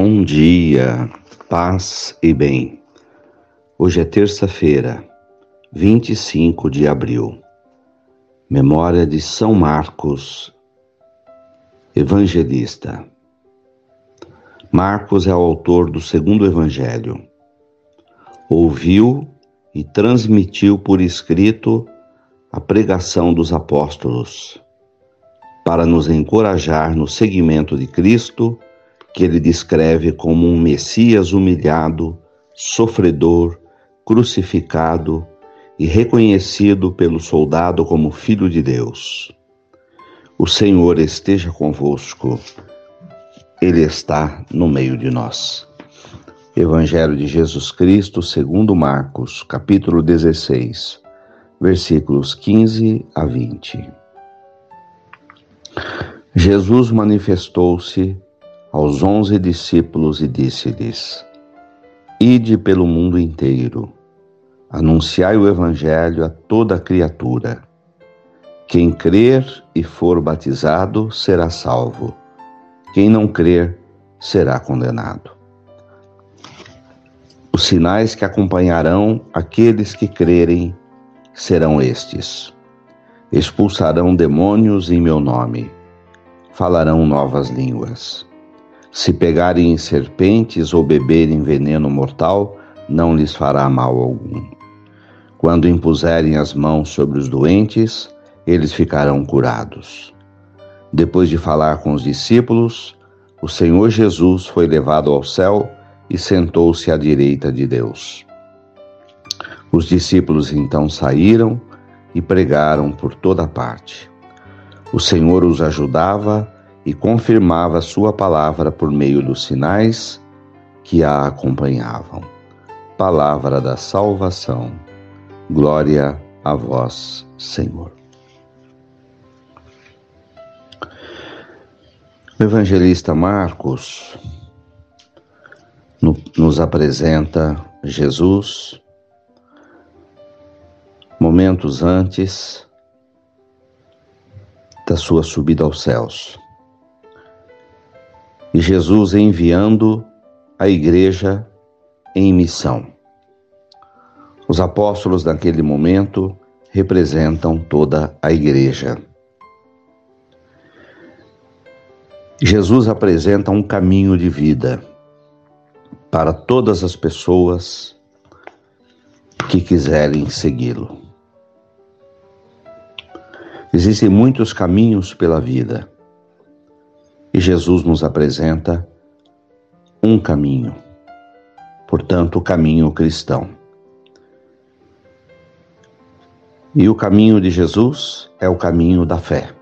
Bom dia, paz e bem. Hoje é terça-feira, 25 de abril. Memória de São Marcos, evangelista. Marcos é o autor do segundo evangelho. Ouviu e transmitiu por escrito a pregação dos apóstolos, para nos encorajar no seguimento de Cristo que ele descreve como um Messias humilhado, sofredor, crucificado e reconhecido pelo soldado como Filho de Deus. O Senhor esteja convosco, Ele está no meio de nós. Evangelho de Jesus Cristo, segundo Marcos, capítulo 16, versículos 15 a 20. Jesus manifestou-se aos onze discípulos e disse-lhes: Ide pelo mundo inteiro, anunciai o Evangelho a toda criatura. Quem crer e for batizado será salvo, quem não crer será condenado. Os sinais que acompanharão aqueles que crerem serão estes: expulsarão demônios em meu nome, falarão novas línguas se pegarem serpentes ou beberem veneno mortal, não lhes fará mal algum. Quando impuserem as mãos sobre os doentes, eles ficarão curados. Depois de falar com os discípulos, o Senhor Jesus foi levado ao céu e sentou-se à direita de Deus. Os discípulos então saíram e pregaram por toda parte. O Senhor os ajudava e confirmava sua palavra por meio dos sinais que a acompanhavam. Palavra da salvação. Glória a vós, Senhor. O evangelista Marcos nos apresenta Jesus momentos antes da sua subida aos céus e Jesus enviando a igreja em missão. Os apóstolos naquele momento representam toda a igreja. Jesus apresenta um caminho de vida para todas as pessoas que quiserem segui-lo. Existem muitos caminhos pela vida e Jesus nos apresenta um caminho, portanto, o caminho cristão. E o caminho de Jesus é o caminho da fé.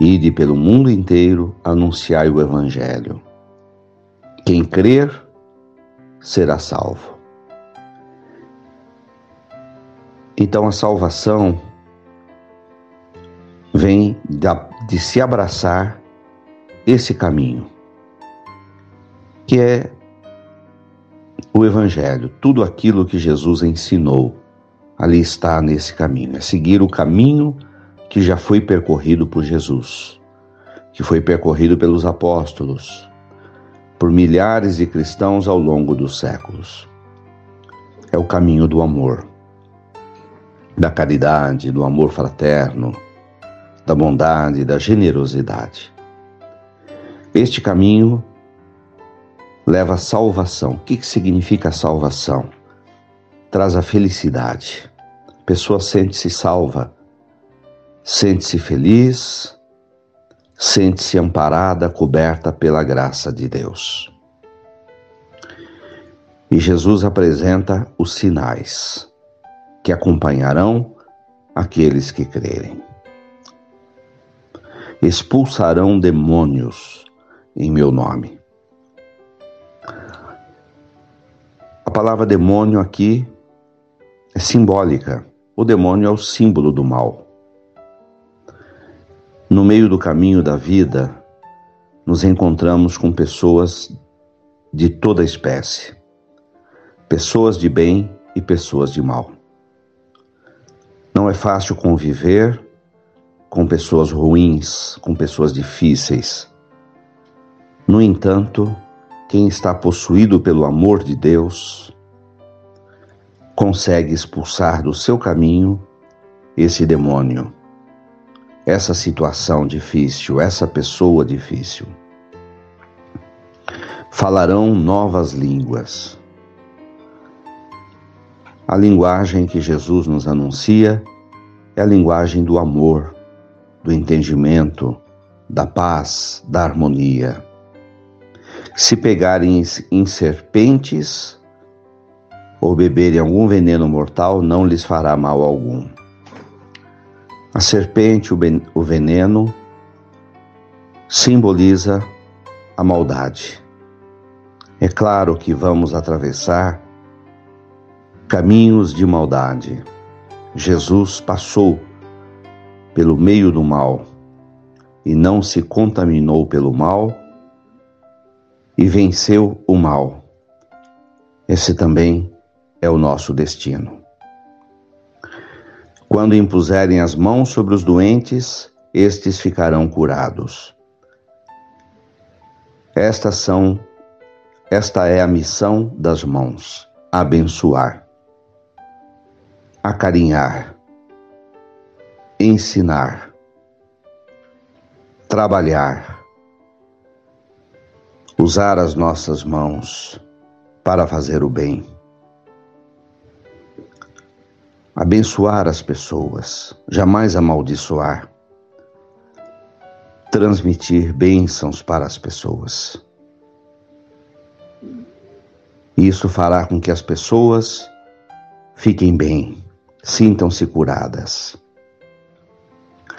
Ide pelo mundo inteiro, anunciai o Evangelho. Quem crer será salvo. Então a salvação vem de se abraçar esse caminho, que é o Evangelho, tudo aquilo que Jesus ensinou, ali está nesse caminho, é seguir o caminho que já foi percorrido por Jesus, que foi percorrido pelos apóstolos, por milhares de cristãos ao longo dos séculos. É o caminho do amor, da caridade, do amor fraterno, da bondade, da generosidade. Este caminho leva à salvação. O que significa salvação? Traz a felicidade. A pessoa sente-se salva, sente-se feliz, sente-se amparada, coberta pela graça de Deus. E Jesus apresenta os sinais que acompanharão aqueles que crerem expulsarão demônios em meu nome. A palavra demônio aqui é simbólica. O demônio é o símbolo do mal. No meio do caminho da vida, nos encontramos com pessoas de toda espécie, pessoas de bem e pessoas de mal. Não é fácil conviver com pessoas ruins, com pessoas difíceis. No entanto, quem está possuído pelo amor de Deus consegue expulsar do seu caminho esse demônio, essa situação difícil, essa pessoa difícil. Falarão novas línguas. A linguagem que Jesus nos anuncia é a linguagem do amor, do entendimento, da paz, da harmonia. Se pegarem em serpentes ou beberem algum veneno mortal, não lhes fará mal algum. A serpente, o veneno, simboliza a maldade. É claro que vamos atravessar caminhos de maldade. Jesus passou pelo meio do mal e não se contaminou pelo mal e venceu o mal. Esse também é o nosso destino. Quando impuserem as mãos sobre os doentes, estes ficarão curados. Estas são esta é a missão das mãos: abençoar, acarinhar, ensinar, trabalhar, usar as nossas mãos para fazer o bem, abençoar as pessoas, jamais amaldiçoar, transmitir bênçãos para as pessoas. Isso fará com que as pessoas fiquem bem, sintam-se curadas.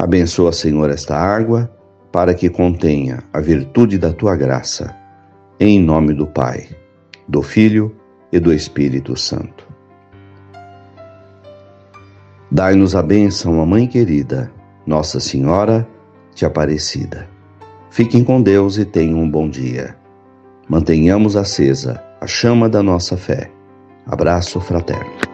Abençoa, Senhor, esta água, para que contenha a virtude da tua graça. Em nome do Pai, do Filho e do Espírito Santo. Dai-nos a bênção, a Mãe querida, Nossa Senhora de Aparecida. Fiquem com Deus e tenham um bom dia. Mantenhamos acesa a chama da nossa fé. Abraço fraterno.